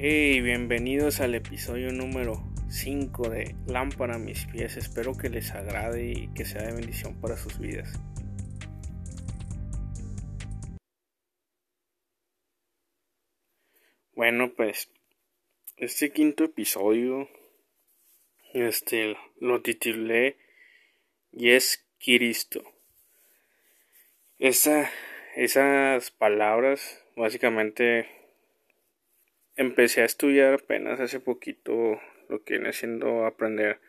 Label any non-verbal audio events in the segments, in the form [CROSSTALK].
Hey, bienvenidos al episodio número 5 de Lámpara a mis pies. Espero que les agrade y que sea de bendición para sus vidas. Bueno, pues este quinto episodio este lo titulé y es Cristo. Esa, esas palabras básicamente empecé a estudiar apenas hace poquito lo que viene siendo aprender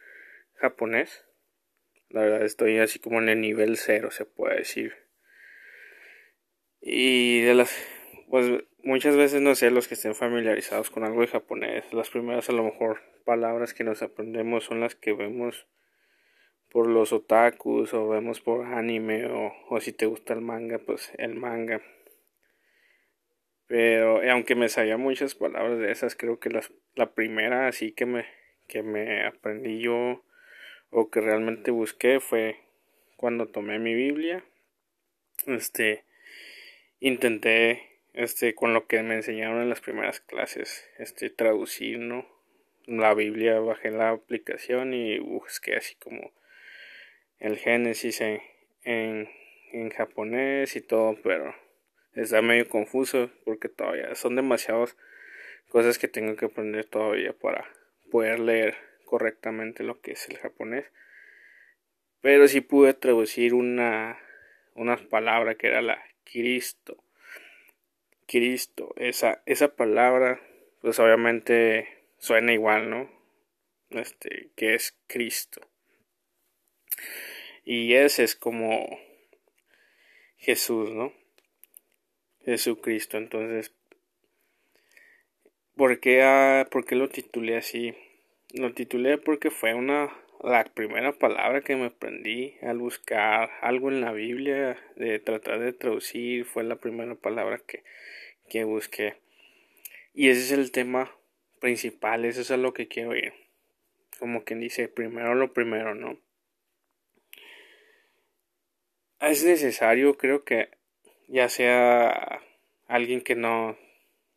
japonés. La verdad estoy así como en el nivel cero, se puede decir. Y de las, pues muchas veces no sé, los que estén familiarizados con algo de japonés, las primeras a lo mejor palabras que nos aprendemos son las que vemos por los otakus o vemos por anime o, o si te gusta el manga, pues el manga. Pero eh, aunque me sabía muchas palabras de esas, creo que la primera así que me, que me aprendí yo o que realmente busqué fue cuando tomé mi Biblia. Este intenté este con lo que me enseñaron en las primeras clases, este traducir, ¿no? La Biblia bajé la aplicación y busqué así como el Génesis en, en japonés y todo, pero está medio confuso porque todavía son demasiadas cosas que tengo que aprender todavía para poder leer correctamente lo que es el japonés. Pero sí pude traducir una, palabra que era la Cristo. Cristo, esa, esa palabra, pues obviamente suena igual, ¿no? Este, que es Cristo. Y ese es como Jesús, ¿no? Jesucristo. Entonces, ¿por qué, ah, ¿por qué lo titulé así? Lo titulé porque fue una la primera palabra que me aprendí al buscar algo en la Biblia, de tratar de traducir, fue la primera palabra que, que busqué. Y ese es el tema principal, eso es a lo que quiero ir. Como quien dice, primero lo primero, ¿no? Es necesario, creo que ya sea alguien que no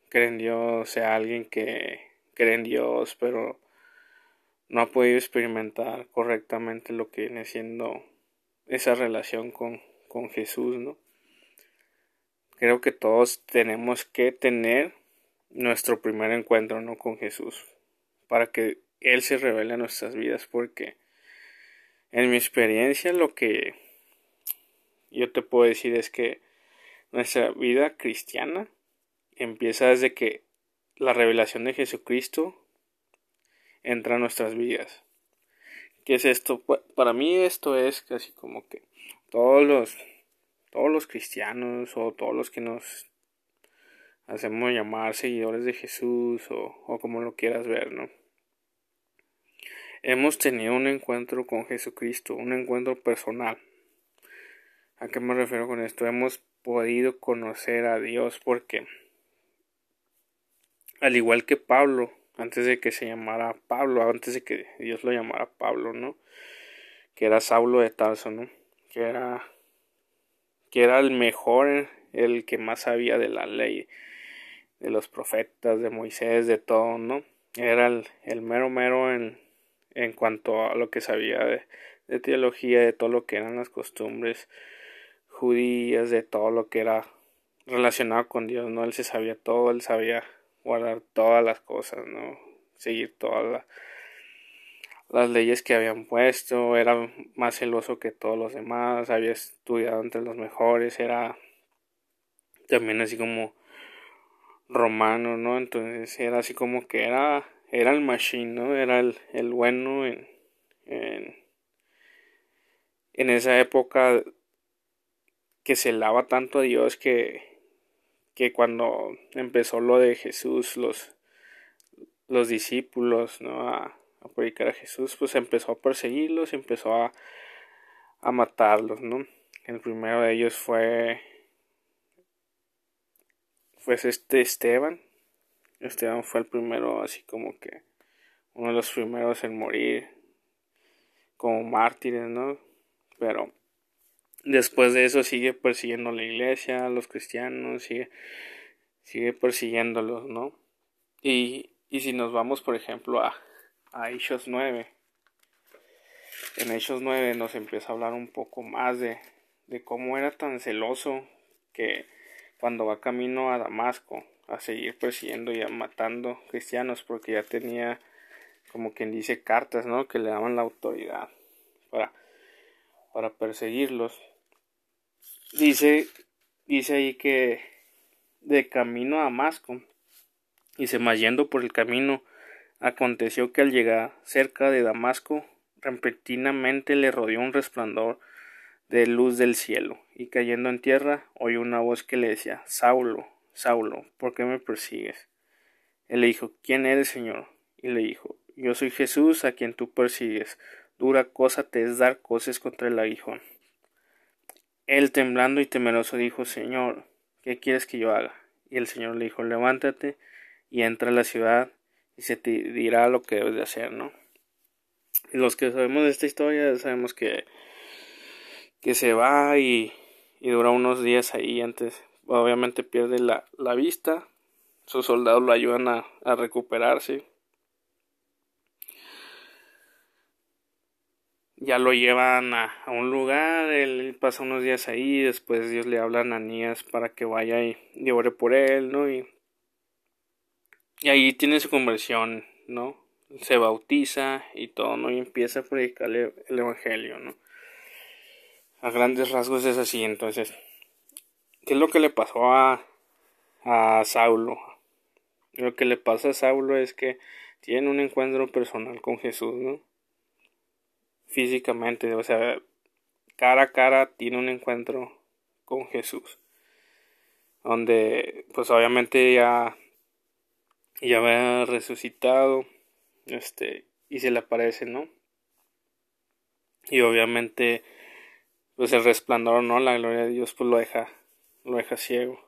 cree en Dios, sea alguien que cree en Dios, pero no ha podido experimentar correctamente lo que viene siendo esa relación con, con Jesús, ¿no? Creo que todos tenemos que tener nuestro primer encuentro, ¿no? Con Jesús, para que Él se revele a nuestras vidas, porque en mi experiencia lo que yo te puedo decir es que nuestra vida cristiana empieza desde que la revelación de Jesucristo entra a nuestras vidas. ¿Qué es esto? Para mí esto es casi como que todos los todos los cristianos o todos los que nos hacemos llamar seguidores de Jesús o, o como lo quieras ver, ¿no? Hemos tenido un encuentro con Jesucristo, un encuentro personal. ¿A qué me refiero con esto? Hemos podido conocer a Dios porque al igual que Pablo, antes de que se llamara Pablo, antes de que Dios lo llamara Pablo, ¿no? Que era Saulo de Tarso, ¿no? Que era que era el mejor, el que más sabía de la ley, de los profetas, de Moisés, de todo, ¿no? Era el, mero mero en, en cuanto a lo que sabía de teología, de todo lo que eran las costumbres judías, de todo lo que era relacionado con Dios, ¿no? Él se sabía todo, él sabía guardar todas las cosas, ¿no? Seguir todas las leyes que habían puesto, era más celoso que todos los demás, había estudiado entre los mejores, era también así como romano, ¿no? Entonces era así como que era, era el machine, ¿no? Era el, el bueno en, en, en esa época que se lava tanto a Dios que, que cuando empezó lo de Jesús, los, los discípulos, ¿no? A, predicar a Jesús, pues empezó a perseguirlos, empezó a, a matarlos, ¿no? El primero de ellos fue fue este Esteban. Esteban fue el primero, así como que uno de los primeros en morir como mártires, ¿no? Pero Después de eso sigue persiguiendo la iglesia, a los cristianos, sigue, sigue persiguiéndolos, ¿no? Y, y si nos vamos, por ejemplo, a, a Hechos 9, en Hechos 9 nos empieza a hablar un poco más de, de cómo era tan celoso que cuando va camino a Damasco a seguir persiguiendo y matando cristianos porque ya tenía como quien dice cartas, ¿no? Que le daban la autoridad para, para perseguirlos. Dice, dice ahí que de camino a Damasco, y se más yendo por el camino, aconteció que al llegar cerca de Damasco, repentinamente le rodeó un resplandor de luz del cielo, y cayendo en tierra oyó una voz que le decía Saulo, Saulo, ¿por qué me persigues? Él le dijo ¿Quién eres, Señor? Y le dijo Yo soy Jesús a quien tú persigues. Dura cosa te es dar cosas contra el aguijón. Él temblando y temeroso dijo Señor, ¿qué quieres que yo haga? Y el Señor le dijo Levántate y entra a la ciudad y se te dirá lo que debes de hacer, ¿no? Y los que sabemos de esta historia sabemos que que se va y, y dura unos días ahí antes obviamente pierde la, la vista sus soldados lo ayudan a, a recuperarse ya lo llevan a, a, un lugar, él pasa unos días ahí, después Dios le habla a Ananías para que vaya y, y por él, ¿no? Y, y ahí tiene su conversión, ¿no? Se bautiza y todo, ¿no? Y empieza a predicar el, el Evangelio, ¿no? A grandes rasgos es así, entonces, ¿qué es lo que le pasó a, a Saulo? Lo que le pasa a Saulo es que tiene un encuentro personal con Jesús, ¿no? Físicamente, o sea, cara a cara tiene un encuentro con Jesús. Donde, pues obviamente ya, ya había resucitado, este, y se le aparece, ¿no? Y obviamente, pues el resplandor, ¿no? La gloria de Dios, pues lo deja, lo deja ciego.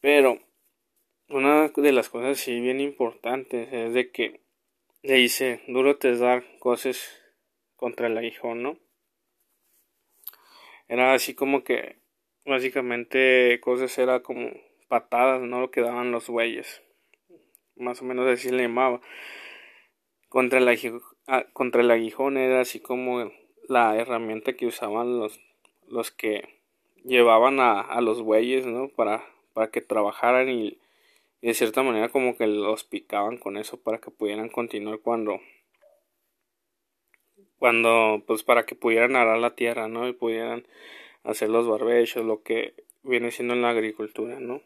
Pero, una de las cosas sí bien importantes es de que le dice, duro te es dar cosas contra el aguijón, ¿no? Era así como que, básicamente, cosas era como patadas, ¿no? Lo que daban los bueyes. Más o menos así le llamaba. Contra el, aguijón, contra el aguijón era así como la herramienta que usaban los, los que llevaban a, a los bueyes, ¿no? Para, para que trabajaran y de cierta manera como que los picaban con eso para que pudieran continuar cuando cuando pues para que pudieran arar la tierra no y pudieran hacer los barbechos lo que viene siendo en la agricultura no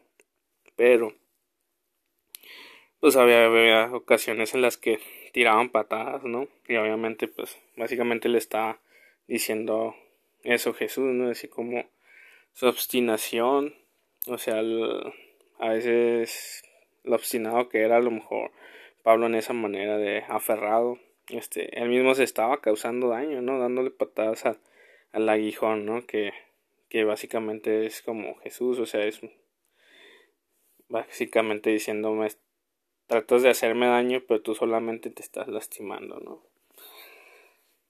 pero pues había, había ocasiones en las que tiraban patadas no y obviamente pues básicamente le estaba diciendo eso Jesús no así como su obstinación o sea el, a veces lo obstinado que era a lo mejor Pablo en esa manera de aferrado, este, él mismo se estaba causando daño, ¿no? Dándole patadas al aguijón, ¿no? Que, que básicamente es como Jesús, o sea, es básicamente diciéndome, tratas de hacerme daño, pero tú solamente te estás lastimando, ¿no?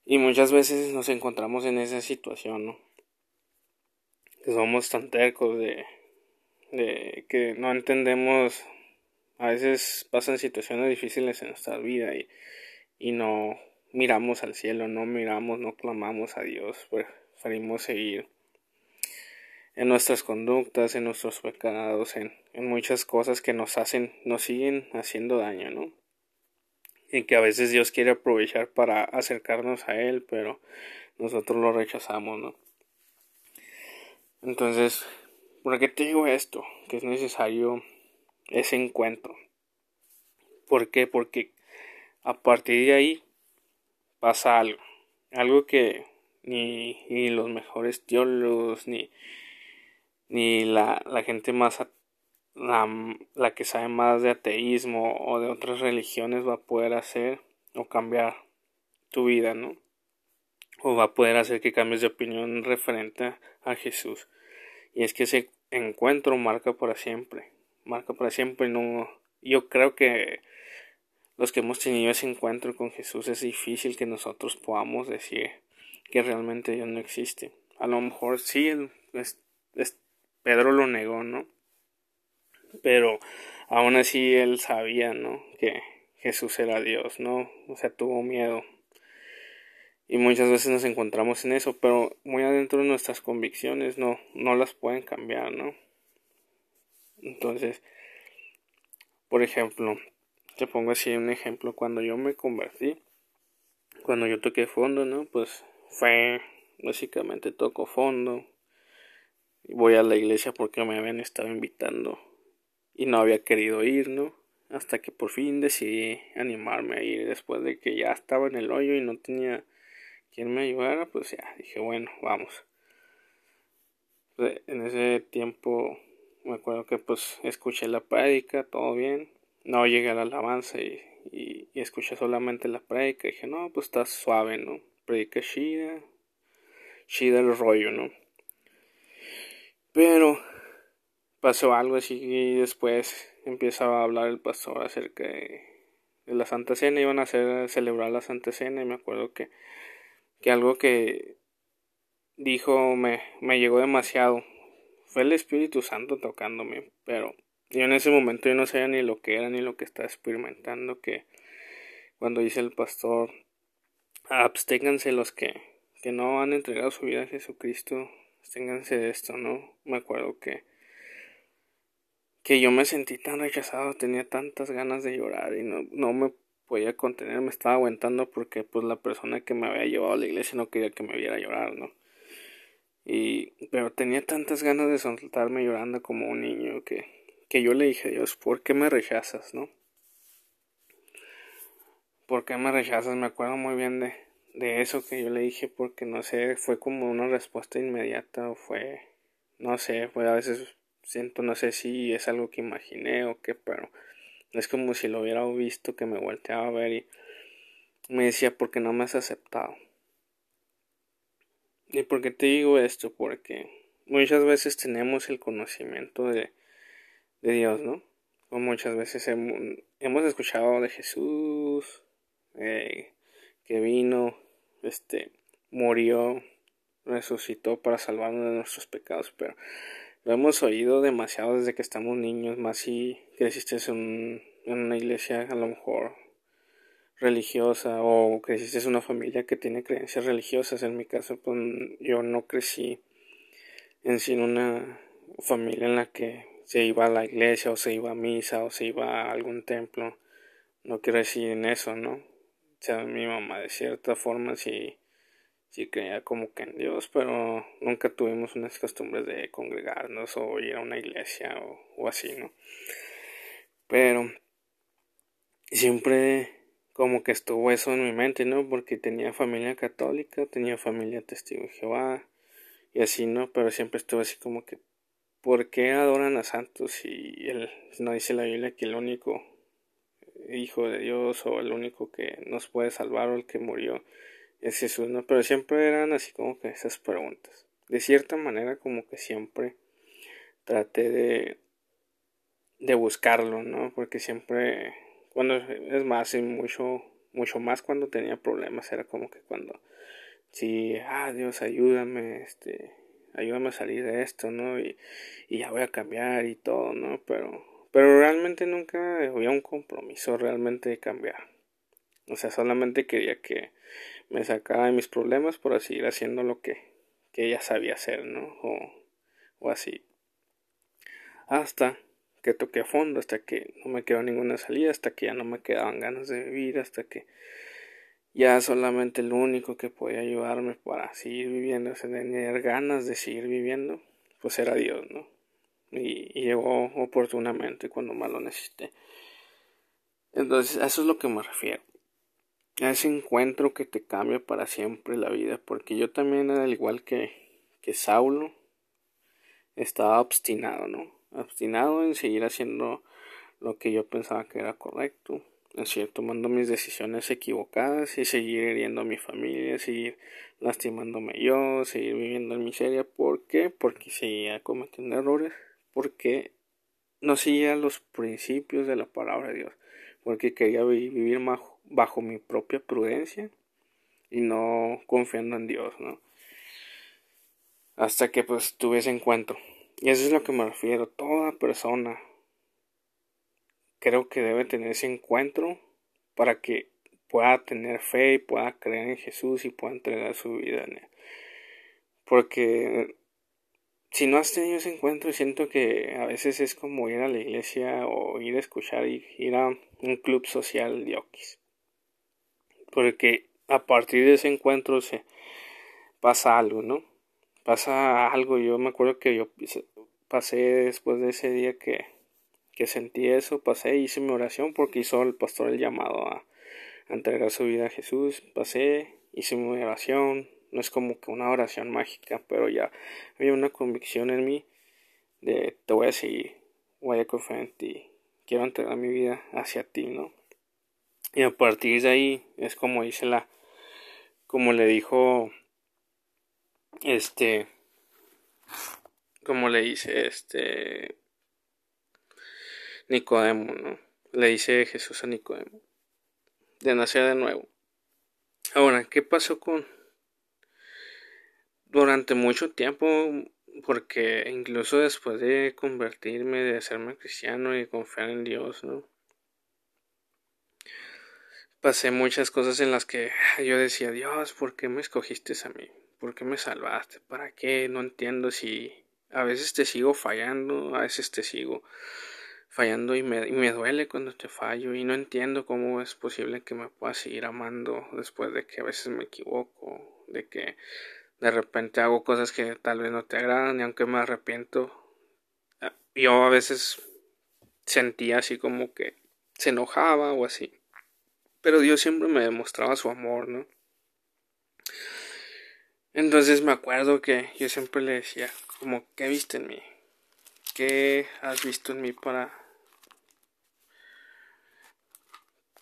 Y muchas veces nos encontramos en esa situación, ¿no? Somos tan tercos de de que no entendemos, a veces pasan situaciones difíciles en nuestra vida y, y no miramos al cielo, no miramos, no clamamos a Dios, preferimos seguir en nuestras conductas, en nuestros pecados, en, en muchas cosas que nos hacen, nos siguen haciendo daño, ¿no? Y que a veces Dios quiere aprovechar para acercarnos a Él, pero nosotros lo rechazamos, ¿no? Entonces, ¿Por qué te digo esto? Que es necesario ese encuentro. ¿Por qué? Porque a partir de ahí pasa algo. Algo que ni, ni los mejores teólogos, ni, ni la, la gente más, la, la que sabe más de ateísmo o de otras religiones va a poder hacer o cambiar tu vida, ¿no? O va a poder hacer que cambies de opinión referente a Jesús. Y es que ese encuentro marca para siempre. Marca para siempre. No, yo creo que los que hemos tenido ese encuentro con Jesús es difícil que nosotros podamos decir que realmente Dios no existe. A lo mejor sí, es, Pedro lo negó, ¿no? Pero aún así él sabía, ¿no? Que Jesús era Dios, ¿no? O sea, tuvo miedo. Y muchas veces nos encontramos en eso, pero muy adentro de nuestras convicciones no, no las pueden cambiar, ¿no? Entonces, por ejemplo, te pongo así un ejemplo, cuando yo me convertí, cuando yo toqué fondo, ¿no? Pues fue básicamente toco fondo, voy a la iglesia porque me habían estado invitando y no había querido ir, ¿no? Hasta que por fin decidí animarme a ir después de que ya estaba en el hoyo y no tenía quien me ayudara, pues ya dije, bueno, vamos. En ese tiempo me acuerdo que pues escuché la prédica, todo bien, no llegué a la alabanza y, escuché solamente la prédica dije, no, pues está suave, ¿no? Prédica chida, chida el rollo, ¿no? Pero pasó algo así y después empieza a hablar el pastor acerca de, la Santa Cena. Iban a hacer, celebrar la Santa Cena y me acuerdo que, que algo que dijo me, me llegó demasiado. Fue el Espíritu Santo tocándome, pero yo en ese momento yo no sabía ni lo que era ni lo que estaba experimentando. Que cuando dice el pastor, absténganse los que, que no han entregado su vida a Jesucristo Ténganse de esto, ¿no? Me acuerdo que que yo me sentí tan rechazado, tenía tantas ganas de llorar y no, no me podía contener, me estaba aguantando porque pues la persona que me había llevado a la iglesia no quería que me viera llorar, ¿no? Y pero tenía tantas ganas de soltarme llorando como un niño que, que yo le dije a Dios, ¿por qué me rechazas, no? ¿Por qué me rechazas? Me acuerdo muy bien de, de eso que yo le dije porque no sé, fue como una respuesta inmediata o fue, no sé, fue a veces siento, no sé si es algo que imaginé o qué, pero es como si lo hubiera visto que me volteaba a ver y me decía, ¿por qué no me has aceptado? ¿Y por qué te digo esto? Porque muchas veces tenemos el conocimiento de, de Dios, ¿no? O muchas veces hemos, escuchado de Jesús, eh, que vino, este, murió, resucitó para salvarnos de nuestros pecados, pero lo hemos oído demasiado desde que estamos niños, más si creciste en, una iglesia a lo mejor religiosa o creciste en una familia que tiene creencias religiosas. En mi caso, pues yo no crecí en sí en una familia en la que se iba a la iglesia o se iba a misa o se iba a algún templo. No crecí en eso, ¿no? sea, mi mamá de cierta forma sí, sí creía como que en Dios, pero nunca tuvimos unas costumbres de congregarnos o ir a una iglesia o, así, ¿no? Pero siempre como que estuvo eso en mi mente, ¿no? Porque tenía familia católica, tenía familia testigo de Jehová y así, ¿no? Pero siempre estuvo así como que, ¿por qué adoran a santos si él no dice la Biblia que el único hijo de Dios o el único que nos puede salvar o el que murió es Jesús, ¿no? Pero siempre eran así como que esas preguntas. De cierta manera como que siempre traté de, de buscarlo, ¿no? Porque siempre, cuando es más, y mucho, mucho más cuando tenía problemas, era como que cuando, sí, ah, Dios, ayúdame, este, ayúdame a salir de esto, ¿no? Y, y ya voy a cambiar y todo, ¿no? Pero pero realmente nunca había un compromiso realmente de cambiar. O sea, solamente quería que me sacara de mis problemas por así ir haciendo lo que, que ella sabía hacer, ¿no? O, o así. Hasta que toqué a fondo, hasta que no me quedó ninguna salida, hasta que ya no me quedaban ganas de vivir, hasta que ya solamente el único que podía ayudarme para seguir viviendo, o tener ganas de seguir viviendo, pues era Dios, ¿no? y, llegó oportunamente cuando más lo necesité. Entonces, a eso es lo que me refiero. A ese encuentro que te cambia para siempre la vida. Porque yo también, al igual que, que Saulo, estaba obstinado, ¿no? Obstinado en seguir haciendo lo que yo pensaba que era correcto. Es decir, tomando mis decisiones equivocadas y seguir hiriendo a mi familia, seguir lastimándome yo, seguir viviendo en miseria. ¿Por qué? Porque seguía cometiendo errores porque no seguía los principios de la palabra de Dios, porque quería vivir bajo mi propia prudencia y no confiando en Dios, ¿no? Hasta que pues tuve ese encuentro. Y eso es lo que me refiero, toda persona creo que debe tener ese encuentro para que pueda tener fe y pueda creer en Jesús y pueda entregar su vida en él. Porque si no has tenido ese encuentro, siento que a veces es como ir a la iglesia o ir a escuchar y ir a un club social de Oquis. Porque a partir de ese encuentro se pasa algo, ¿no? Pasa algo. Yo me acuerdo que yo pasé después de ese día que, que sentí eso, pasé, hice mi oración porque hizo el pastor el llamado a, entregar su vida a Jesús. Pasé, hice mi oración, no es como que una oración mágica, pero ya había una convicción en mí de te voy a seguir, voy a confiar en ti, quiero entregar mi vida hacia ti, ¿no? Y a partir de ahí es como dice la, como le dijo, este, como le dice este Nicodemo, ¿no? Le dice Jesús a Nicodemo, de nacer de nuevo. Ahora, ¿qué pasó con durante mucho tiempo, porque incluso después de convertirme, de hacerme cristiano y confiar en Dios, ¿no? Pasé muchas cosas en las que yo decía, Dios, ¿por qué me escogiste a mí? ¿Por qué me salvaste? ¿Para qué? No entiendo si a veces te sigo fallando, a veces te sigo fallando y me, y me duele cuando te fallo y no entiendo cómo es posible que me puedas seguir amando después de que a veces me equivoco, de que de repente hago cosas que tal vez no te agradan y aunque me arrepiento, ah, yo a veces sentía así como que se enojaba o así. Pero Dios siempre me demostraba su amor, ¿no? Entonces me acuerdo que yo siempre le decía, como, ¿qué viste en mí? ¿Qué has visto en mí para...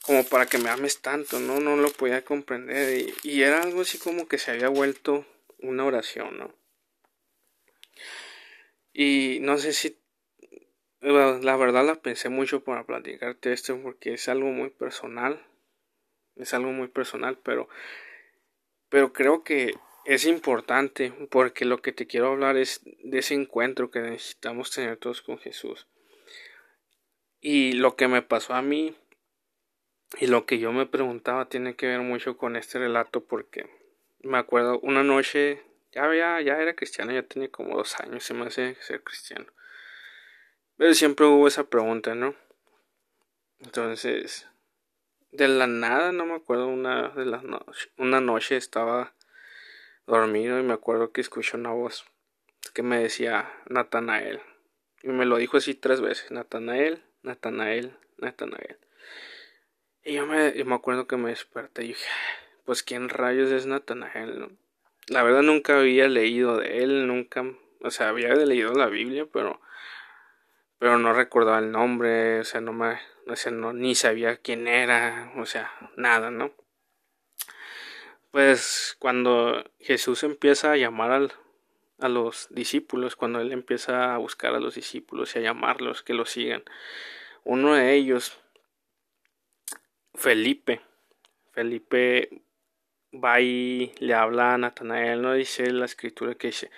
como para que me ames tanto, ¿no? No lo podía comprender y, y era algo así como que se había vuelto una oración, ¿no? Y no sé si la verdad la pensé mucho para platicarte esto porque es algo muy personal. Es algo muy personal, pero pero creo que es importante porque lo que te quiero hablar es de ese encuentro que necesitamos tener todos con Jesús. Y lo que me pasó a mí y lo que yo me preguntaba tiene que ver mucho con este relato porque me acuerdo una noche, ya, ya, ya era cristiano, ya tenía como dos años, se me hace ser cristiano. Pero siempre hubo esa pregunta, ¿no? Entonces, de la nada, no me acuerdo, una de las una noche estaba dormido y me acuerdo que escuché una voz que me decía Natanael. Y me lo dijo así tres veces, Natanael, Natanael, Natanael. Y yo me, yo me acuerdo que me desperté y dije, pues quién rayos es Natanael, La verdad nunca había leído de él, nunca, o sea, había leído la Biblia, pero pero no recordaba el nombre, o sea, no me, o sea, no, ni sabía quién era, o sea, nada, ¿no? Pues cuando Jesús empieza a llamar al, a los discípulos, cuando él empieza a buscar a los discípulos y a llamarlos que lo sigan, uno de ellos, Felipe, Felipe va y le habla a Natanael, no dice la escritura que dice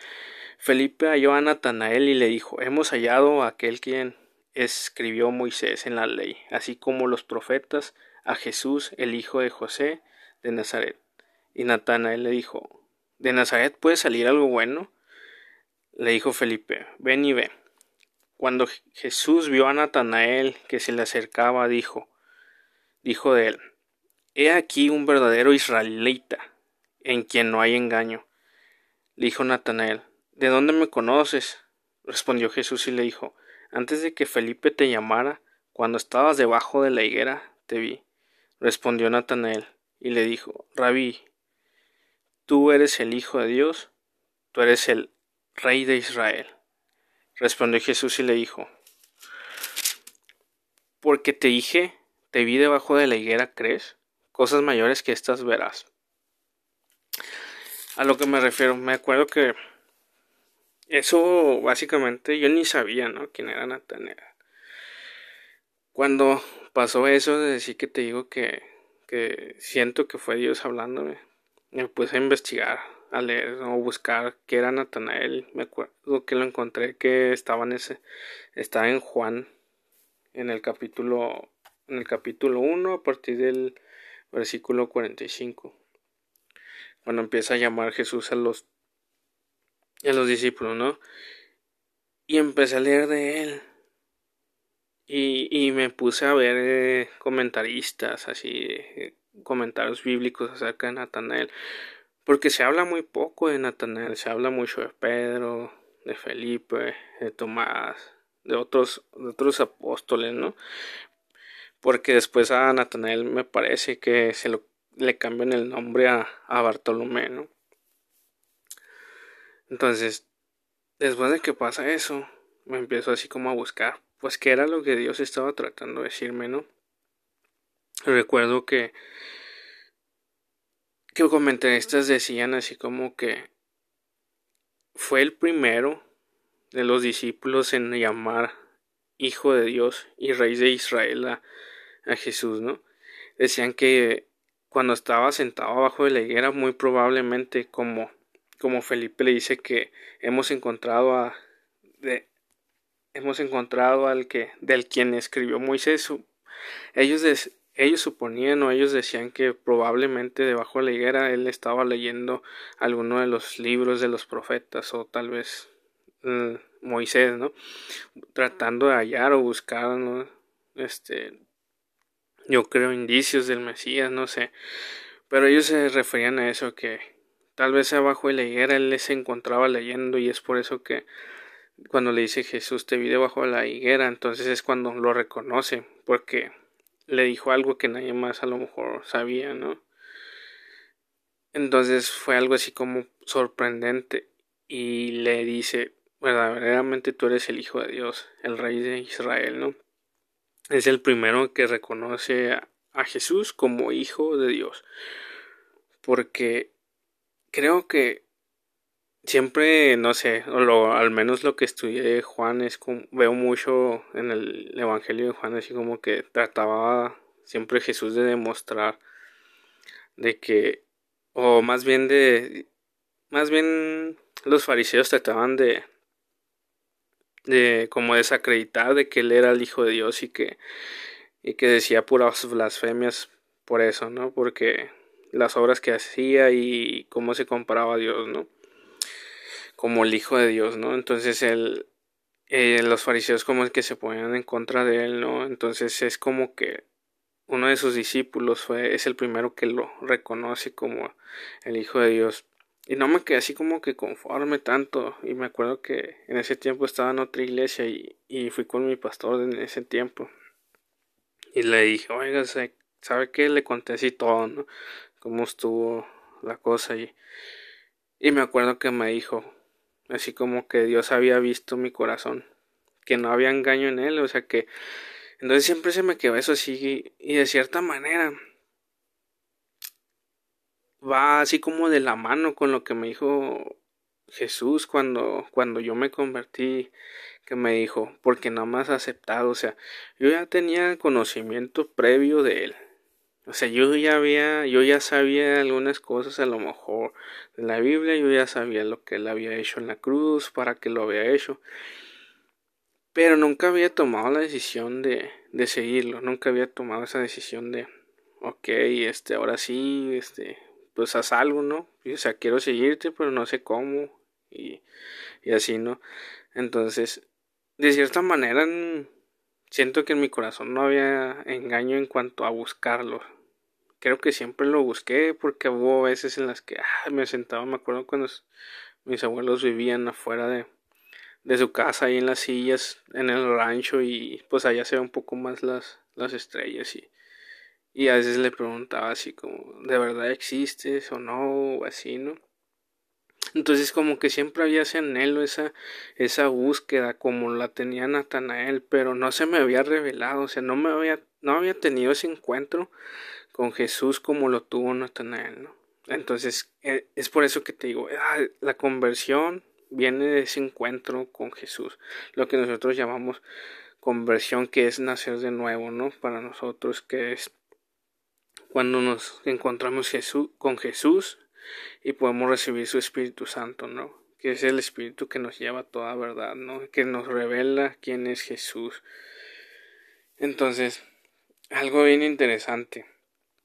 Felipe halló a Natanael y le dijo Hemos hallado a aquel quien escribió Moisés en la ley, así como los profetas, a Jesús, el hijo de José de Nazaret. Y Natanael le dijo ¿De Nazaret puede salir algo bueno? Le dijo Felipe Ven y ve. Cuando Jesús vio a Natanael que se le acercaba, dijo dijo de él He aquí un verdadero israelita, en quien no hay engaño. Le dijo Natanael, ¿De dónde me conoces? Respondió Jesús y le dijo, Antes de que Felipe te llamara, cuando estabas debajo de la higuera, te vi. Respondió Natanael y le dijo, Rabí, tú eres el Hijo de Dios, tú eres el Rey de Israel. Respondió Jesús y le dijo, Porque te dije, te vi debajo de la higuera, ¿crees? cosas mayores que estas verás. A lo que me refiero, me acuerdo que eso básicamente yo ni sabía, ¿no? Quién era Natanael. Cuando pasó eso de decir que te digo que, que siento que fue Dios hablándome, me puse a investigar, a leer o buscar qué era Natanael. Me acuerdo que lo encontré que estaba en ese, estaba en Juan, en el capítulo en el capítulo 1 a partir del versículo 45 cuando empieza a llamar Jesús a los a los discípulos, ¿no? Y empecé a leer de él. Y, y me puse a ver eh, comentaristas, así, eh, comentarios bíblicos acerca de Natanael. Porque se habla muy poco de Natanael, se habla mucho de Pedro, de Felipe, de Tomás, de otros, de otros apóstoles, ¿no? Porque después a Natanael me parece que se lo, le cambian el nombre a, a Bartolomé, ¿no? Entonces, después de que pasa eso, me empiezo así como a buscar, pues qué era lo que Dios estaba tratando de decirme, ¿no? Recuerdo que que comentaristas decían así como que fue el primero de los discípulos en llamar Hijo de Dios y Rey de Israel a, Jesús, ¿no? Decían que cuando estaba sentado abajo de la higuera, muy probablemente como, como Felipe le dice que hemos encontrado a de, hemos encontrado al que del quien escribió Moisés. Ellos ellos suponían o ellos decían que probablemente debajo de la higuera él estaba leyendo alguno de los libros de los profetas o tal vez mm, Moisés, ¿no? Tratando de hallar o buscar. Este, yo creo indicios del Mesías, no sé. Pero ellos se referían a eso que tal vez abajo de la higuera él se encontraba leyendo y es por eso que cuando le dice Jesús te vi debajo de la higuera, entonces es cuando lo reconoce, porque le dijo algo que nadie más a lo mejor sabía, ¿no? Entonces fue algo así como sorprendente y le dice, verdaderamente tú eres el Hijo de Dios, el Rey de Israel, ¿no? Es el primero que reconoce a, a Jesús como Hijo de Dios, porque creo que siempre, no sé, o lo, al menos lo que estudié Juan es como, veo mucho en el Evangelio de Juan, así como que trataba siempre Jesús de demostrar de que, o más bien de, más bien los fariseos trataban de, de como desacreditar de que él era el Hijo de Dios y que, y que decía puras blasfemias por eso, ¿no? Porque las obras que hacía y cómo se comparaba a Dios, ¿no? como el Hijo de Dios, ¿no? Entonces él, eh, los fariseos como que se ponían en contra de él, ¿no? Entonces es como que uno de sus discípulos fue, es el primero que lo reconoce como el Hijo de Dios. Y no me quedé así como que conforme tanto. Y me acuerdo que en ese tiempo estaba en otra iglesia y, y fui con mi pastor en ese tiempo. Y le dije, oiga, ¿sabe qué? Le conté así todo, ¿no? Cómo estuvo la cosa y, y me acuerdo que me dijo, así como que Dios había visto mi corazón, que no había engaño en él, o sea que entonces siempre se me quedó eso así y de cierta manera va así como de la mano con lo que me dijo Jesús cuando cuando yo me convertí que me dijo porque no has aceptado o sea yo ya tenía conocimiento previo de él o sea, yo ya había, yo ya sabía algunas cosas a lo mejor de la Biblia, yo ya sabía lo que él había hecho en la cruz, para qué lo había hecho. Pero nunca había tomado la decisión de, de seguirlo, nunca había tomado esa decisión de, ok, este, ahora sí, este, pues haz algo, ¿no? o sea, quiero seguirte, pero no sé cómo, y, y así, ¿no? Entonces, de cierta manera, Siento que en mi corazón no había engaño en cuanto a buscarlo. Creo que siempre lo busqué porque hubo veces en las que ah, me sentaba, me acuerdo cuando mis abuelos vivían afuera de, de su casa ahí en las sillas en el rancho y pues allá se ve un poco más las, las estrellas y, y a veces le preguntaba así como ¿de verdad existes o no? o así, ¿no? Entonces como que siempre había ese anhelo, esa, esa búsqueda como la tenía Natanael, pero no se me había revelado, o sea, no me había, no había tenido ese encuentro con Jesús como lo tuvo Natanael. Entonces eh, es por eso que te digo, ah, la conversión viene de ese encuentro con Jesús, lo que nosotros llamamos conversión, que es nacer de nuevo, ¿no? Para nosotros, que es cuando nos encontramos Jesús, con Jesús y podemos recibir su Espíritu Santo, ¿no? Que es el Espíritu que nos lleva a toda verdad, ¿no? Que nos revela quién es Jesús. Entonces, algo bien interesante.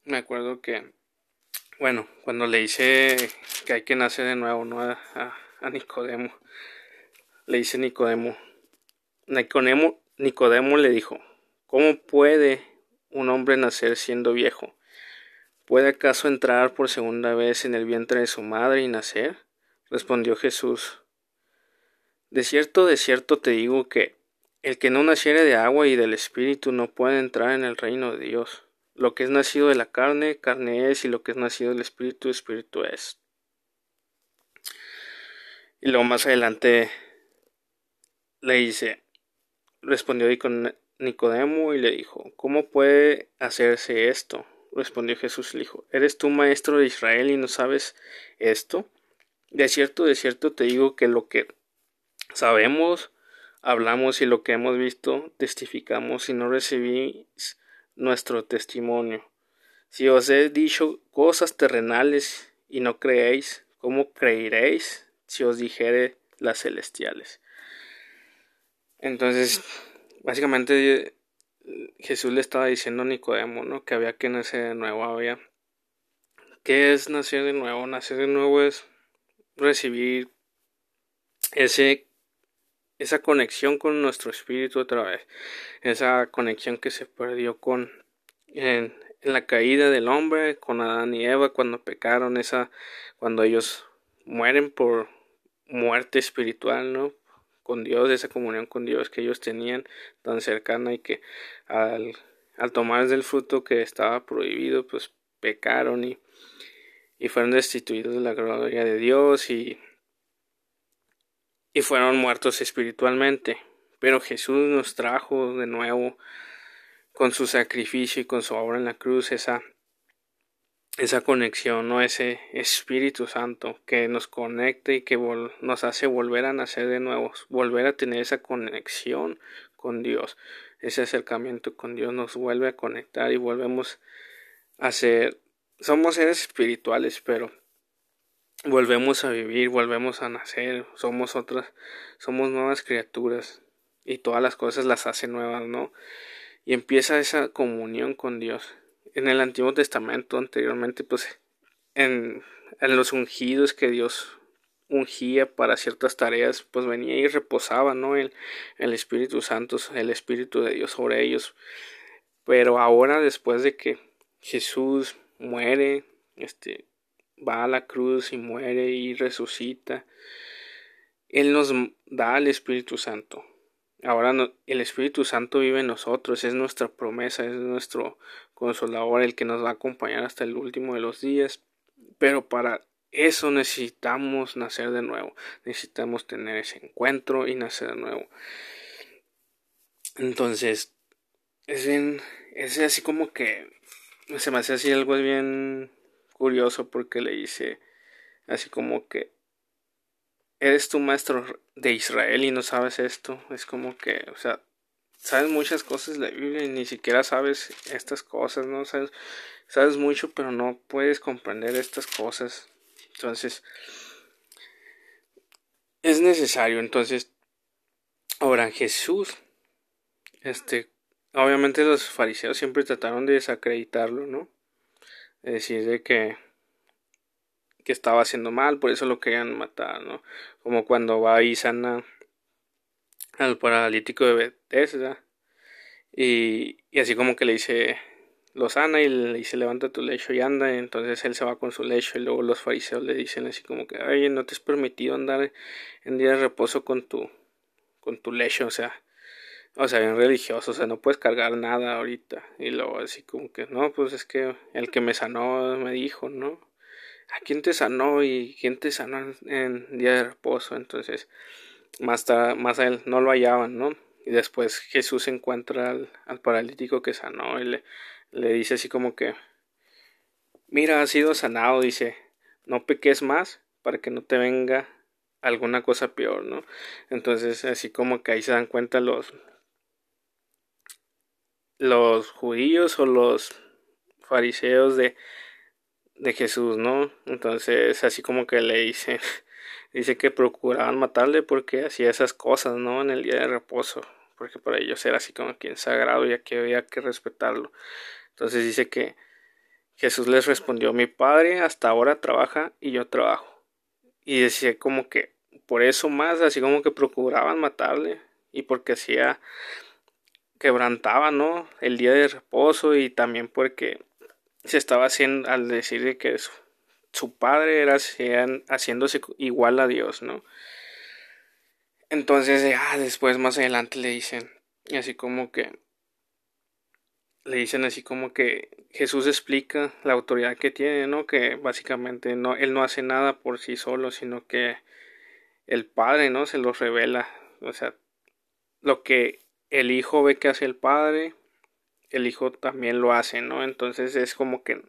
Me acuerdo que, bueno, cuando le hice que hay que nacer de nuevo, ¿no? A, a Nicodemo, le dice Nicodemo, Nicodemo, Nicodemo le dijo, ¿cómo puede un hombre nacer siendo viejo? ¿Puede acaso entrar por segunda vez en el vientre de su madre y nacer? Respondió Jesús. De cierto, de cierto te digo que el que no naciere de agua y del Espíritu no puede entrar en el reino de Dios. Lo que es nacido de la carne, carne es, y lo que es nacido del Espíritu, Espíritu es. Y luego más adelante le dice, respondió Nicodemo y le dijo, ¿cómo puede hacerse esto? Respondió Jesús y le dijo, ¿eres tú maestro de Israel y no sabes esto? De cierto, de cierto te digo que lo que sabemos, hablamos y lo que hemos visto, testificamos y no recibís nuestro testimonio. Si os he dicho cosas terrenales y no creéis, ¿cómo creeréis si os dijere las celestiales? Entonces, básicamente Jesús le estaba diciendo a Nicodemo, ¿no? Que había que nacer de nuevo, había. ¿Qué es nacer de nuevo? Nacer de nuevo es recibir ese esa conexión con nuestro espíritu otra vez, esa conexión que se perdió con en, la caída del hombre, con Adán y Eva cuando pecaron, esa cuando ellos mueren por muerte espiritual, ¿no? con Dios, esa comunión con Dios que ellos tenían tan cercana y que al, al tomar del fruto que estaba prohibido, pues pecaron y, y fueron destituidos de la gloria de Dios y, y fueron muertos espiritualmente. Pero Jesús nos trajo de nuevo con su sacrificio y con su obra en la cruz esa esa conexión, ¿no? ese Espíritu Santo que nos conecta y que nos hace volver a nacer de nuevo, volver a tener esa conexión con Dios, ese acercamiento con Dios nos vuelve a conectar y volvemos a ser, somos seres espirituales, pero volvemos a vivir, volvemos a nacer, somos otras, somos nuevas criaturas y todas las cosas las hace nuevas, ¿no? Y empieza esa comunión con Dios en el Antiguo Testamento anteriormente, pues en, los ungidos que Dios ungía para ciertas tareas, pues venía y reposaba, ¿no? El Espíritu Santo, el Espíritu de Dios sobre ellos. Pero ahora, después de que Jesús muere, este, va a la cruz y muere y resucita, Él nos da el Espíritu Santo. Ahora el Espíritu Santo vive en nosotros, es nuestra promesa, es nuestro consolador, el que nos va a acompañar hasta el último de los días. Pero para eso necesitamos nacer de nuevo, necesitamos tener ese encuentro y nacer de nuevo. Entonces, es bien, es así como que se me hace así algo bien curioso porque le dice así como que eres tu maestro de Israel y no sabes esto. Es como que, o sea, sabes muchas cosas de la Biblia y ni siquiera sabes estas cosas, ¿no? Sabes, sabes mucho, pero no puedes comprender estas cosas. Entonces, es necesario. Entonces, ahora Jesús, este, obviamente los fariseos siempre trataron de desacreditarlo, ¿no? Decir, de que que estaba haciendo mal, por eso lo querían matar, ¿no? Como cuando va y sana al paralítico de Bethesda y, y así como que le dice lo sana y le dice levanta tu lecho y anda, y entonces él se va con su lecho y luego los fariseos le dicen así como que, oye, no te es permitido andar en día de reposo con tu, con tu lecho, o sea, o sea, bien religioso, o sea, no puedes cargar nada ahorita. Y luego así como que, no, pues es que el que me sanó me dijo, ¿no? ¿a quién te sanó y quién te sanó en, día de reposo? Entonces, más, más a él no lo hallaban, ¿no? Y después Jesús encuentra al, paralítico que sanó y le, le dice así como que, mira, has sido sanado, dice, no peques más para que no te venga alguna cosa peor, ¿no? Entonces, así como que ahí se dan cuenta los los judíos o los fariseos de de Jesús, ¿no? Entonces, así como que le dice, [LAUGHS] dice que procuraban matarle porque hacía esas cosas, ¿no? En el día de reposo, porque para ellos era así como quien sagrado y aquí había que respetarlo. Entonces dice que Jesús les respondió, mi padre hasta ahora trabaja y yo trabajo. Y decía como que por eso más, así como que procuraban matarle y porque hacía quebrantaba, ¿no? El día de reposo y también porque se estaba haciendo al decir que su, padre era haciéndose igual a Dios, ¿no? Entonces, ah, después más adelante le dicen, así como que, le dicen así como que Jesús explica la autoridad que tiene, ¿no? Que básicamente no, él no hace nada por sí solo, sino que el Padre, ¿no? Se lo revela, o sea, lo que el Hijo ve que hace el Padre, el Hijo también lo hace, ¿no? Entonces es como que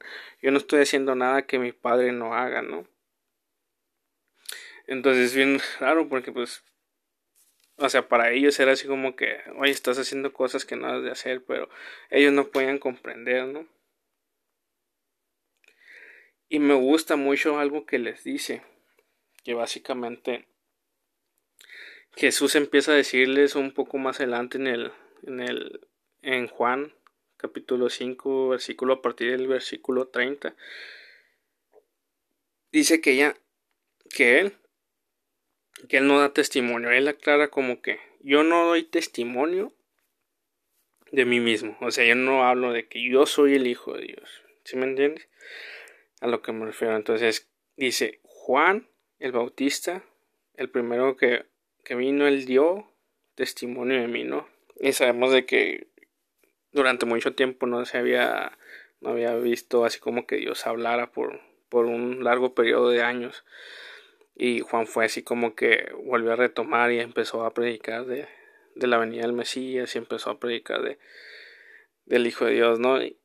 yo no estoy haciendo nada que mi Padre no haga, ¿no? Entonces es bien raro porque pues o sea, para ellos era así como que, oye, estás haciendo cosas que no has de hacer, pero ellos no podían comprender, ¿no? Y me gusta mucho algo que les dice, que básicamente Jesús empieza a decirles un poco más adelante en el, en el, en Juan, capítulo 5, versículo a partir del versículo 30. Dice que ella, que él que él no da testimonio. Él aclara como que yo no doy testimonio de mí mismo. O sea, yo no hablo de que yo soy el Hijo de Dios. ¿Sí me entiendes? A lo que me refiero. Entonces, dice Juan el Bautista, el primero que, que vino, él dio testimonio de mí, ¿no? Y sabemos de que durante mucho tiempo no se había, no había visto así como que Dios hablara por, por un largo periodo de años. Y Juan fue así como que volvió a retomar y empezó a predicar de, de la venida del Mesías y empezó a predicar de, del Hijo de Dios, ¿no? Y,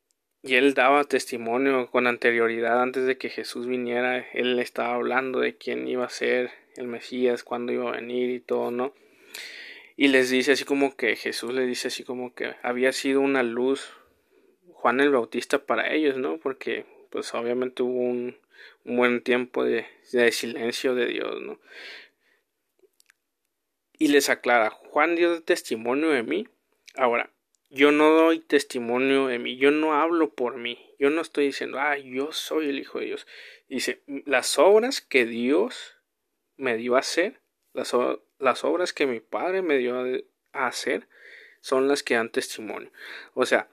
él daba testimonio con anterioridad antes de que Jesús viniera, él estaba hablando de quién iba a ser el Mesías, cuándo iba a venir y todo, ¿no? Y les dice así como que Jesús le dice así como que había sido una luz Juan el Bautista para ellos, ¿no? Porque pues obviamente hubo un, un buen tiempo de, silencio de Dios, ¿no? Y les aclara, Juan dio testimonio de mí. Ahora, yo no doy testimonio de mí, yo no hablo por mí, yo no estoy diciendo, ah, yo soy el Hijo de Dios. Dice, las obras que Dios me dio a hacer, las, las obras que mi Padre me dio a hacer, son las que dan testimonio. O sea,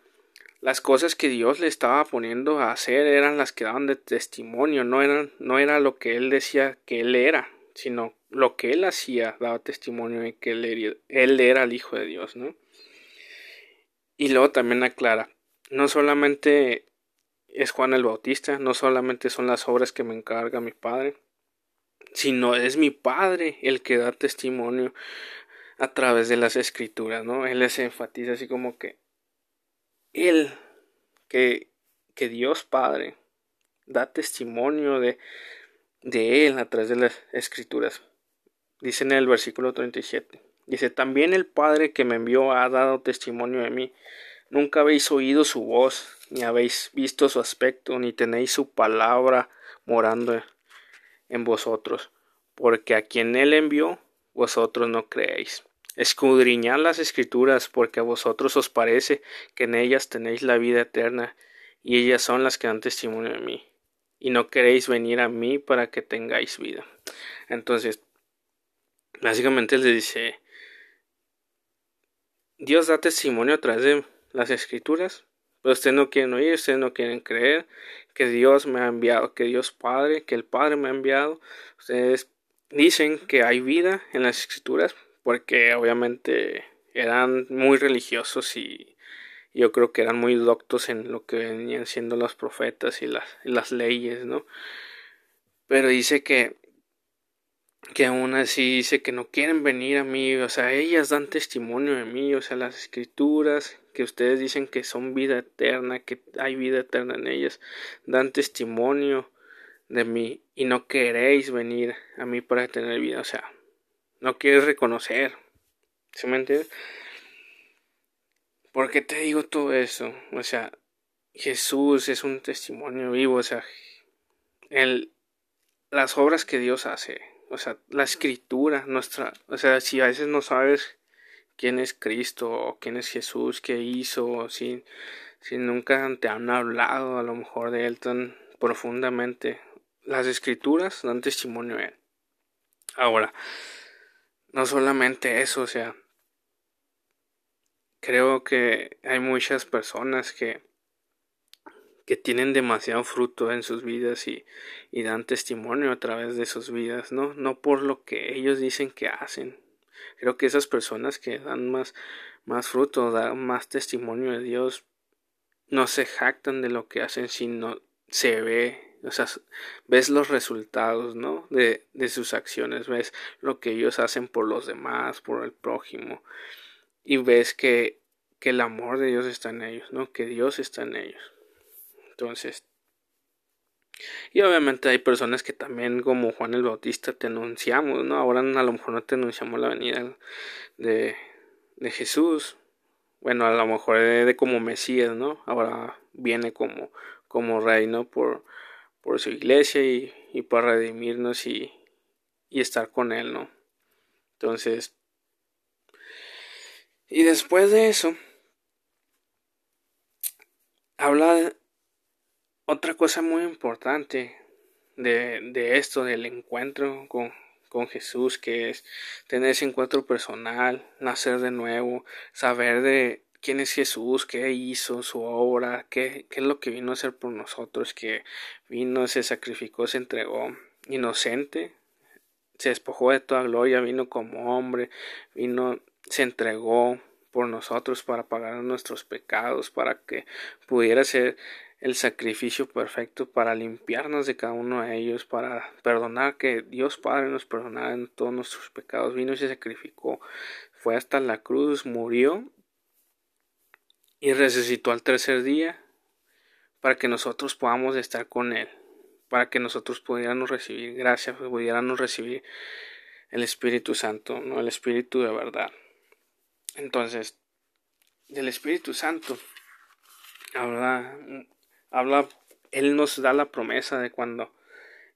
las cosas que Dios le estaba poniendo a hacer eran las que daban de testimonio, no eran, no era lo que él decía que él era, sino lo que él hacía daba testimonio de que él, él era el Hijo de Dios, ¿no? Y luego también aclara, no solamente es Juan el Bautista, no solamente son las obras que me encarga mi Padre, sino es mi Padre el que da testimonio a través de las escrituras, ¿no? Él les enfatiza así como que él, que, que Dios Padre da testimonio de, de Él a través de las Escrituras. Dice en el versículo 37. Dice, también el Padre que me envió ha dado testimonio de mí. Nunca habéis oído su voz, ni habéis visto su aspecto, ni tenéis su palabra morando en vosotros, porque a quien Él envió, vosotros no creéis. Escudriñad las escrituras, porque a vosotros os parece que en ellas tenéis la vida eterna, y ellas son las que dan testimonio de mí, y no queréis venir a mí para que tengáis vida. Entonces, básicamente le dice, Dios da testimonio a través de las escrituras, pero ustedes no quieren oír, ustedes no quieren creer que Dios me ha enviado, que Dios Padre, que el Padre me ha enviado. Ustedes dicen que hay vida en las escrituras, porque obviamente eran muy religiosos y yo creo que eran muy doctos en lo que venían siendo los profetas y las, las leyes, ¿no? Pero dice que que aún así dice que no quieren venir a mí, o sea, ellas dan testimonio de mí, o sea, las escrituras que ustedes dicen que son vida eterna, que hay vida eterna en ellas, dan testimonio de mí y no queréis venir a mí para tener vida, o sea, no quieres reconocer. ¿Se me entiendes? ¿Por qué te digo todo eso? O sea, Jesús es un testimonio vivo, o sea, el, las obras que Dios hace, o sea, la escritura, nuestra, o sea, si a veces no sabes quién es Cristo quién es Jesús, qué hizo, si, si nunca te han hablado a lo mejor de Él tan profundamente. Las escrituras dan testimonio de Él. Ahora, no solamente eso, o sea, creo que hay muchas personas que que tienen demasiado fruto en sus vidas y, y, dan testimonio a través de sus vidas, ¿no? No por lo que ellos dicen que hacen, Creo que esas personas que dan más, más fruto, dan más testimonio de Dios, no se jactan de lo que hacen, sino se ve, o sea, ves los resultados, ¿no? De, de sus acciones, ves lo que ellos hacen por los demás, por el prójimo, y ves que, que el amor de Dios está en ellos, ¿no? Que Dios está en ellos. Entonces, y obviamente hay personas que también, como Juan el Bautista, te anunciamos, ¿no? Ahora a lo mejor no te anunciamos la venida de, de Jesús. Bueno, a lo mejor de, como Mesías, ¿no? Ahora viene como, como rey, ¿no? Por, por su iglesia y, y para redimirnos y, y estar con él, ¿no? Entonces, y después de eso, habla otra cosa muy importante de, de esto, del encuentro con, con Jesús, que es tener ese encuentro personal, nacer de nuevo, saber de quién es Jesús, qué hizo, su obra, qué, qué es lo que vino a hacer por nosotros, que vino, se sacrificó, se entregó, inocente, se despojó de toda gloria, vino como hombre, vino, se entregó por nosotros para pagar nuestros pecados, para que pudiera ser el sacrificio perfecto para limpiarnos de cada uno de ellos, para perdonar que Dios Padre nos perdonara en todos nuestros pecados, vino y se sacrificó, fue hasta la cruz, murió y resucitó al tercer día para que nosotros podamos estar con Él, para que nosotros pudiéramos recibir gracia, pudiéramos recibir el Espíritu Santo, no el Espíritu de verdad. Entonces, del Espíritu Santo habla habla, él nos da la promesa de cuando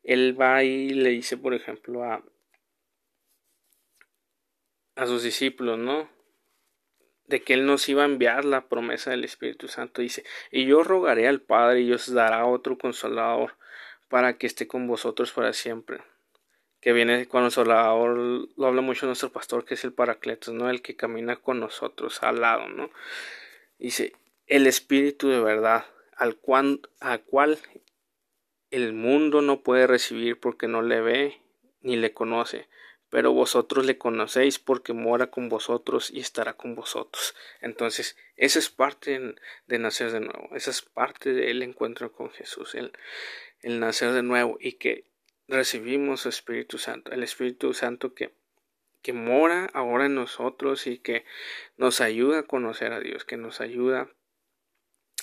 él va y le dice, por ejemplo, a, a sus discípulos, ¿no? De que él nos iba a enviar la promesa del Espíritu Santo. Dice, y yo rogaré al Padre y os dará otro consolador para que esté con vosotros para siempre. Que viene con consolador, lo habla mucho nuestro pastor, que es el Paracletos, ¿no? El que camina con nosotros al lado, ¿no? Dice, el Espíritu de verdad, al cual, a cual el mundo no puede recibir porque no le ve ni le conoce, pero vosotros le conocéis porque mora con vosotros y estará con vosotros. Entonces, esa es parte de nacer de nuevo, esa es parte del encuentro con Jesús, el, el nacer de nuevo y que recibimos el Espíritu Santo, el Espíritu Santo que, que mora ahora en nosotros y que nos ayuda a conocer a Dios, que nos ayuda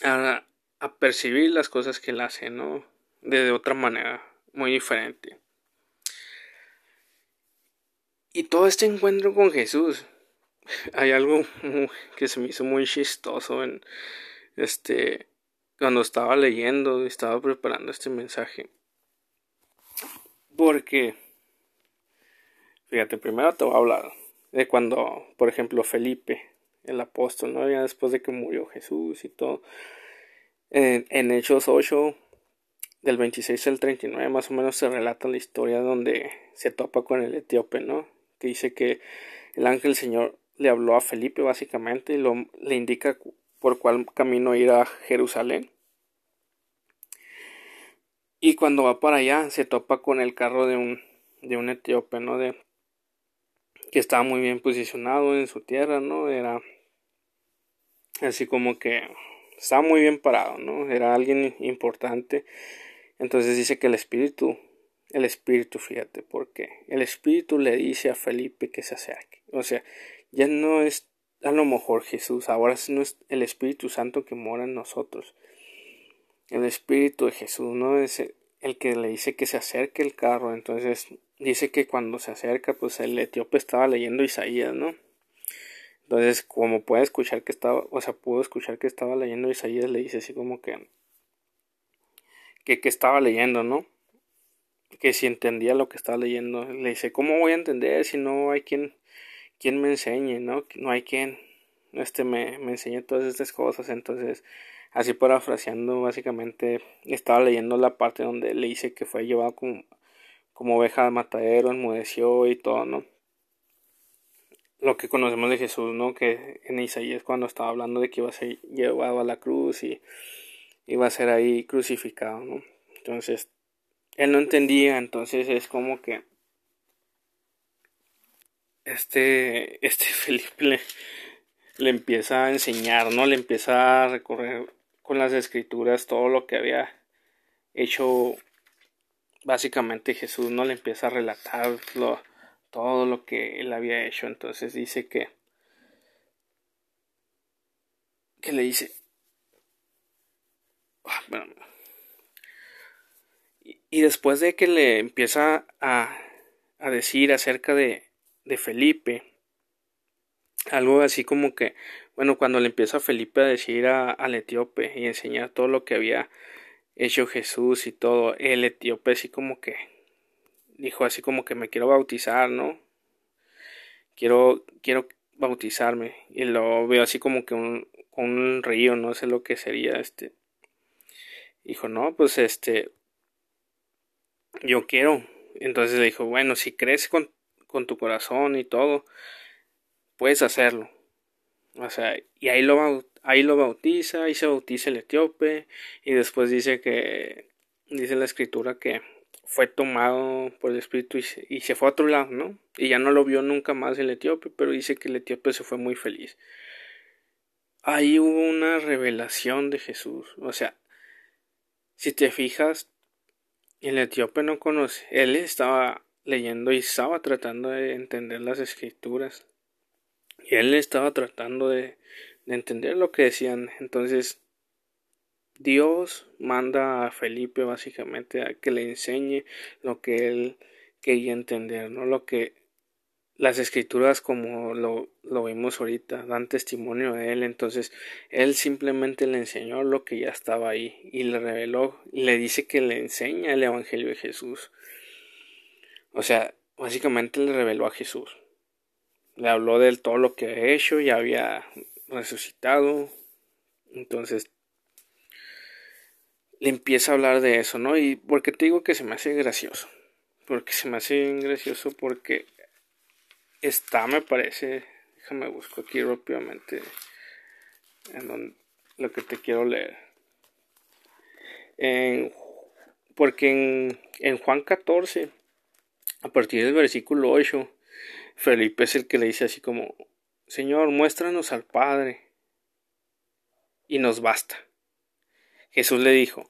a, a percibir las cosas que él hace, ¿no? De, otra manera, muy diferente. Y todo este encuentro con Jesús, [LAUGHS] hay algo que se me hizo muy chistoso en este cuando estaba leyendo, estaba preparando este mensaje. Porque fíjate, primero te voy a hablar de cuando, por ejemplo, Felipe, el apóstol, ¿no? Ya después de que murió Jesús y todo, en, Hechos 8, del 26 al 39, más o menos se relata la historia donde se topa con el etíope, ¿no? Que dice que el ángel Señor le habló a Felipe básicamente y le indica por cuál camino ir a Jerusalén. Y cuando va para allá se topa con el carro de un, de un etíope, ¿no? De, que estaba muy bien posicionado en su tierra, ¿no? Era así como que estaba muy bien parado, ¿no? Era alguien importante. Entonces dice que el espíritu, el espíritu, fíjate, porque el espíritu le dice a Felipe que se acerque. O sea, ya no es a lo mejor Jesús, ahora no es el Espíritu Santo que mora en nosotros. El Espíritu de Jesús, ¿no? Es el que le dice que se acerque el carro. Entonces dice que cuando se acerca, pues el etíope estaba leyendo Isaías, ¿no? Entonces, como puede escuchar que estaba, o sea, pudo escuchar que estaba leyendo Isaías, le dice así como que, que, que estaba leyendo, ¿no? Que si entendía lo que estaba leyendo, le dice, ¿cómo voy a entender si no hay quien, quien me enseñe, ¿no? No hay quien este me, me enseñe todas estas cosas. Entonces, así parafraseando, básicamente estaba leyendo la parte donde le dice que fue llevado como, como oveja de matadero, enmudeció y todo, ¿no? Lo que conocemos de Jesús, ¿no? Que en Isaías cuando estaba hablando de que iba a ser llevado a la cruz y iba a ser ahí crucificado, ¿no? Entonces, él no entendía, entonces es como que este, este [LAUGHS] Felipe le, empieza a enseñar, ¿no? Le empieza a recorrer con las escrituras todo lo que había hecho básicamente Jesús, ¿no? Le empieza a relatar todo lo que él había hecho. Entonces dice que que le dice ah, y, después de que le empieza a, a decir acerca de de Felipe. Algo así como que, bueno, cuando le empieza Felipe a decir a, al etíope y enseñar todo lo que había hecho Jesús y todo, el etíope así como que dijo así como que me quiero bautizar, ¿no? Quiero, quiero bautizarme. Y lo veo así como que un, un río, no sé lo que sería este. Dijo, no, pues este, yo quiero. Entonces le dijo, bueno, si crees con con tu corazón y todo, puedes hacerlo. O sea, y ahí lo, ahí lo bautiza, ahí se bautiza el etíope, y después dice que, dice la escritura que fue tomado por el Espíritu y se, fue a otro lado, ¿no? Y ya no lo vio nunca más el etíope, pero dice que el etíope se fue muy feliz. Ahí hubo una revelación de Jesús. O sea, si te fijas, el etíope no conoce, él estaba leyendo y estaba tratando de entender las escrituras. Y él estaba tratando de, de entender lo que decían. Entonces, Dios manda a Felipe básicamente a que le enseñe lo que él quería entender, no lo que las escrituras como lo, lo vimos ahorita dan testimonio de él entonces él simplemente le enseñó lo que ya estaba ahí y le reveló y le dice que le enseña el evangelio de Jesús o sea, básicamente le reveló a Jesús. Le habló de todo lo que ha hecho, y había resucitado. Entonces, le empieza a hablar de eso, ¿no? Y porque te digo que se me hace gracioso. Porque se me hace gracioso porque está, me parece. Déjame busco aquí rápidamente en lo que te quiero leer. Porque en, en Juan 14 a partir del versículo 8, Felipe es el que le dice así como, Señor, muéstranos al Padre, y nos basta. Jesús le dijo,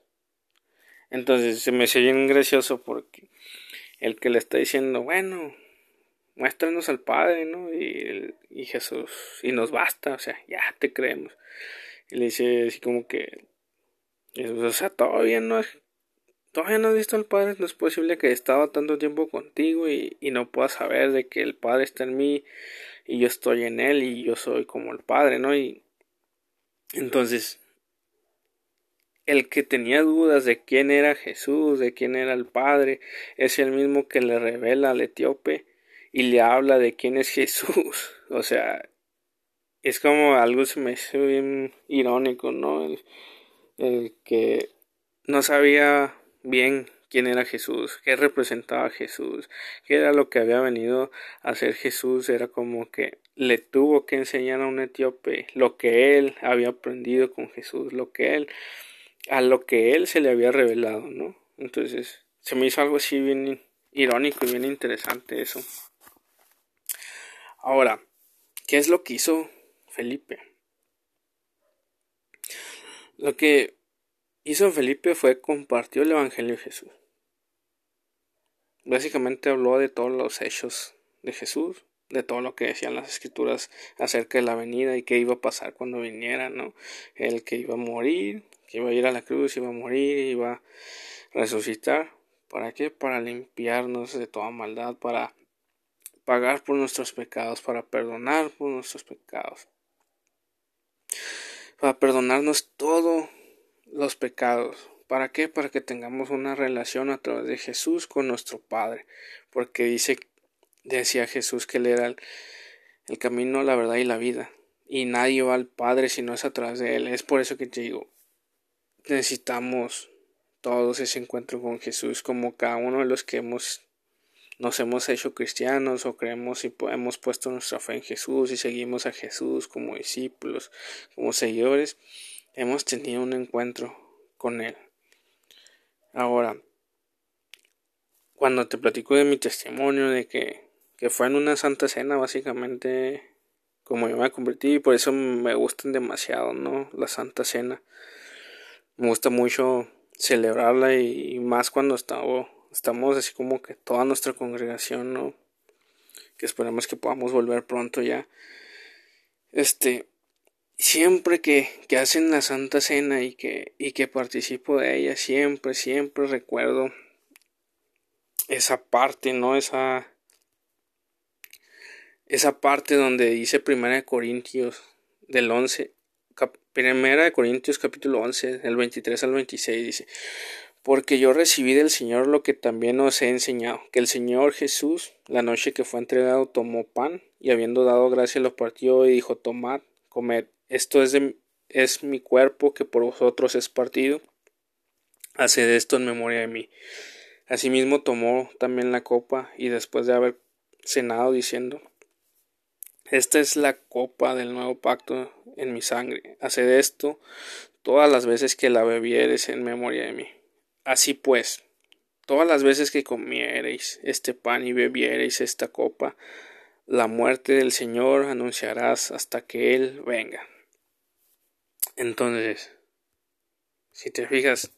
Entonces se me hace bien gracioso porque el que le está diciendo, bueno, muéstranos al Padre, ¿no? Y, y Jesús, y nos basta, o sea, ya te creemos. Y le dice así como que, o sea, todavía no es todavía no has visto al Padre, no es posible que he estado tanto tiempo contigo y, no puedas saber de que el Padre está en mí y yo estoy en Él y yo soy como el Padre, ¿no? Y entonces, el que tenía dudas de quién era Jesús, de quién era el Padre, es el mismo que le revela al etíope y le habla de quién es Jesús. [LAUGHS] O sea, es como algo se me hace bien irónico, ¿no? el que no sabía bien quién era Jesús, qué representaba Jesús, qué era lo que había venido a hacer Jesús, era como que le tuvo que enseñar a un etíope lo que él había aprendido con Jesús, lo que él, a lo que él se le había revelado, ¿no? Entonces, se me hizo algo así bien irónico y bien interesante eso. Ahora, ¿qué es lo que hizo Felipe? Lo que hizo Felipe fue compartió el Evangelio de Jesús. Básicamente habló de todos los hechos de Jesús de todo lo que decían las escrituras acerca de la venida y qué iba a pasar cuando viniera, ¿no? El que iba a morir, que iba a ir a la cruz, iba a morir, iba a resucitar. ¿Para qué? Para limpiarnos de toda maldad, para pagar por nuestros pecados, para perdonar por nuestros pecados, para perdonarnos todos los pecados. ¿Para qué? Para que tengamos una relación a través de Jesús con nuestro Padre, porque dice Decía Jesús que Él era el, camino, la verdad y la vida. Y nadie va al Padre si no es a través de Él. Es por eso que te digo, necesitamos todos ese encuentro con Jesús, como cada uno de los que hemos nos hemos hecho cristianos o creemos y hemos puesto nuestra fe en Jesús y seguimos a Jesús como discípulos, como seguidores, hemos tenido un encuentro con Él. Ahora, cuando te platico de mi testimonio de que que fue en una santa cena básicamente como yo me convertí y por eso me gustan demasiado, ¿no? La santa cena. Me gusta mucho celebrarla y, más cuando estamos, estamos así como que toda nuestra congregación, ¿no? Que esperemos que podamos volver pronto ya. Este, siempre que, que hacen la Santa Cena y que, y que participo de ella, siempre, siempre recuerdo esa parte, ¿no? Esa, esa parte donde dice Primera de Corintios del 11, Primera de Corintios capítulo 11, del 23 al 26 dice, porque yo recibí del Señor lo que también os he enseñado, que el Señor Jesús, la noche que fue entregado, tomó pan y habiendo dado gracia lo partió y dijo, tomad, comed, esto es, de, es mi cuerpo que por vosotros es partido, haced esto en memoria de mí. Asimismo tomó también la copa y después de haber cenado diciendo, esta es la copa del nuevo pacto en mi sangre. Haced esto todas las veces que la bebiereis en memoria de mí. Así pues, todas las veces que comiereis este pan y bebiereis esta copa, la muerte del Señor anunciarás hasta que Él venga. Entonces, si te fijas,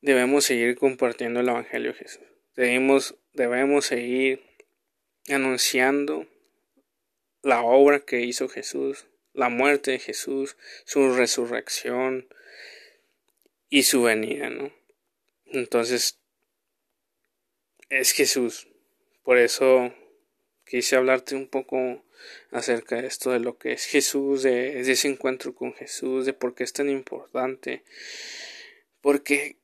debemos seguir compartiendo el Evangelio de Jesús. Debemos, debemos seguir anunciando la obra que hizo Jesús, la muerte de Jesús, su resurrección y su venida, ¿no? Entonces, es Jesús. Por eso quise hablarte un poco acerca de esto, de lo que es Jesús, de, ese encuentro con Jesús, de por qué es tan importante. Porque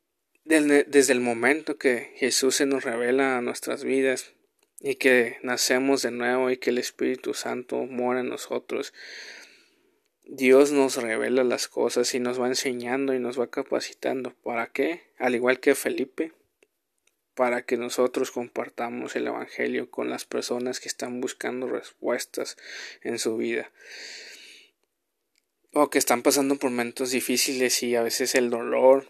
desde el momento que Jesús se nos revela a nuestras vidas, y que nacemos de nuevo y que el Espíritu Santo mora en nosotros. Dios nos revela las cosas y nos va enseñando y nos va capacitando. ¿Para qué? Al igual que Felipe, para que nosotros compartamos el Evangelio con las personas que están buscando respuestas en su vida o que están pasando por momentos difíciles y a veces el dolor,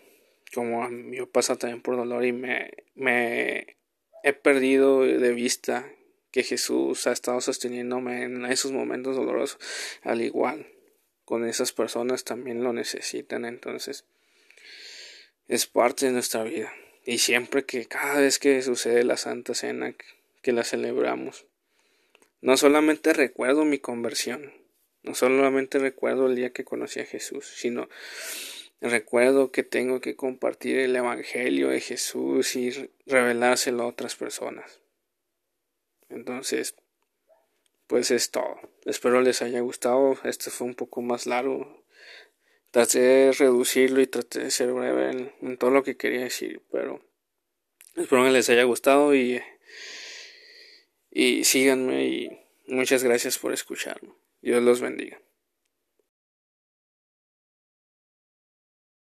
como yo paso también por dolor y me, me he perdido de vista que Jesús ha estado sosteniéndome en esos momentos dolorosos, al igual con esas personas también lo necesitan, entonces es parte de nuestra vida. Y siempre que cada vez que sucede la Santa Cena, que la celebramos, no solamente recuerdo mi conversión, no solamente recuerdo el día que conocí a Jesús, sino Recuerdo que tengo que compartir el Evangelio de Jesús y revelárselo a otras personas. Entonces, pues es todo. Espero les haya gustado. Este fue un poco más largo. Traté de reducirlo y traté de ser breve en, todo lo que quería decir, pero espero que les haya gustado y, y síganme y muchas gracias por escucharme. Dios los bendiga.